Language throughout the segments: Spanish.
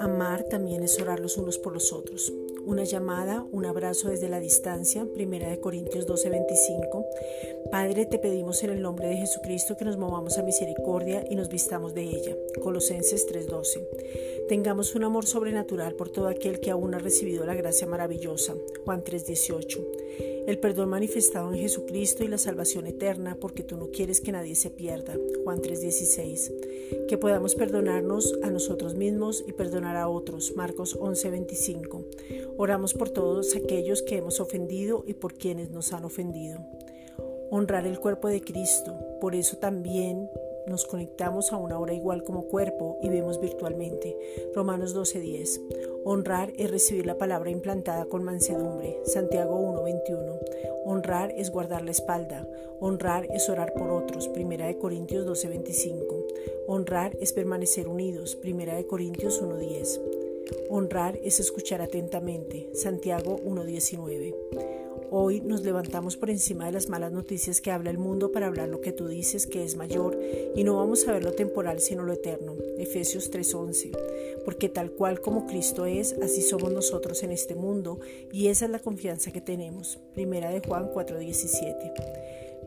Amar también es orar los unos por los otros. Una llamada, un abrazo desde la distancia, Primera de Corintios 12:25. Padre, te pedimos en el nombre de Jesucristo que nos movamos a misericordia y nos vistamos de ella. Colosenses 3:12. Tengamos un amor sobrenatural por todo aquel que aún ha recibido la gracia maravillosa. Juan 3:18 el perdón manifestado en Jesucristo y la salvación eterna, porque tú no quieres que nadie se pierda. Juan 3:16. Que podamos perdonarnos a nosotros mismos y perdonar a otros. Marcos 11:25. Oramos por todos aquellos que hemos ofendido y por quienes nos han ofendido. Honrar el cuerpo de Cristo. Por eso también nos conectamos a una hora igual como cuerpo y vemos virtualmente. Romanos 12:10. Honrar es recibir la palabra implantada con mansedumbre. Santiago 1:21. Honrar es guardar la espalda. Honrar es orar por otros. Primera de Corintios 12:25. Honrar es permanecer unidos. Primera de Corintios 1:10. Honrar es escuchar atentamente. Santiago 1:19. Hoy nos levantamos por encima de las malas noticias que habla el mundo para hablar lo que tú dices que es mayor y no vamos a ver lo temporal sino lo eterno. Efesios 3:11. Porque tal cual como Cristo es, así somos nosotros en este mundo y esa es la confianza que tenemos. Primera de Juan 4:17.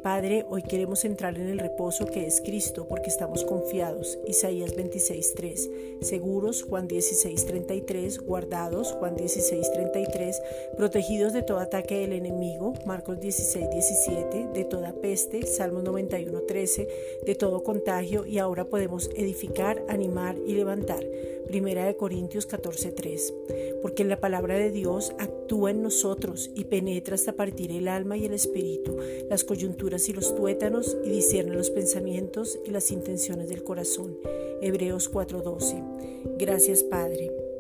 Padre, hoy queremos entrar en el reposo que es Cristo porque estamos confiados. Isaías 26.3. Seguros, Juan 16.33. Guardados, Juan 16.33. Protegidos de todo ataque del enemigo, Marcos 16.17. De toda peste, Salmos 91.13. De todo contagio y ahora podemos edificar, animar y levantar. Primera de Corintios 14:3, porque la palabra de Dios actúa en nosotros y penetra hasta partir el alma y el espíritu, las coyunturas y los tuétanos y discierne los pensamientos y las intenciones del corazón. Hebreos 4:12. Gracias Padre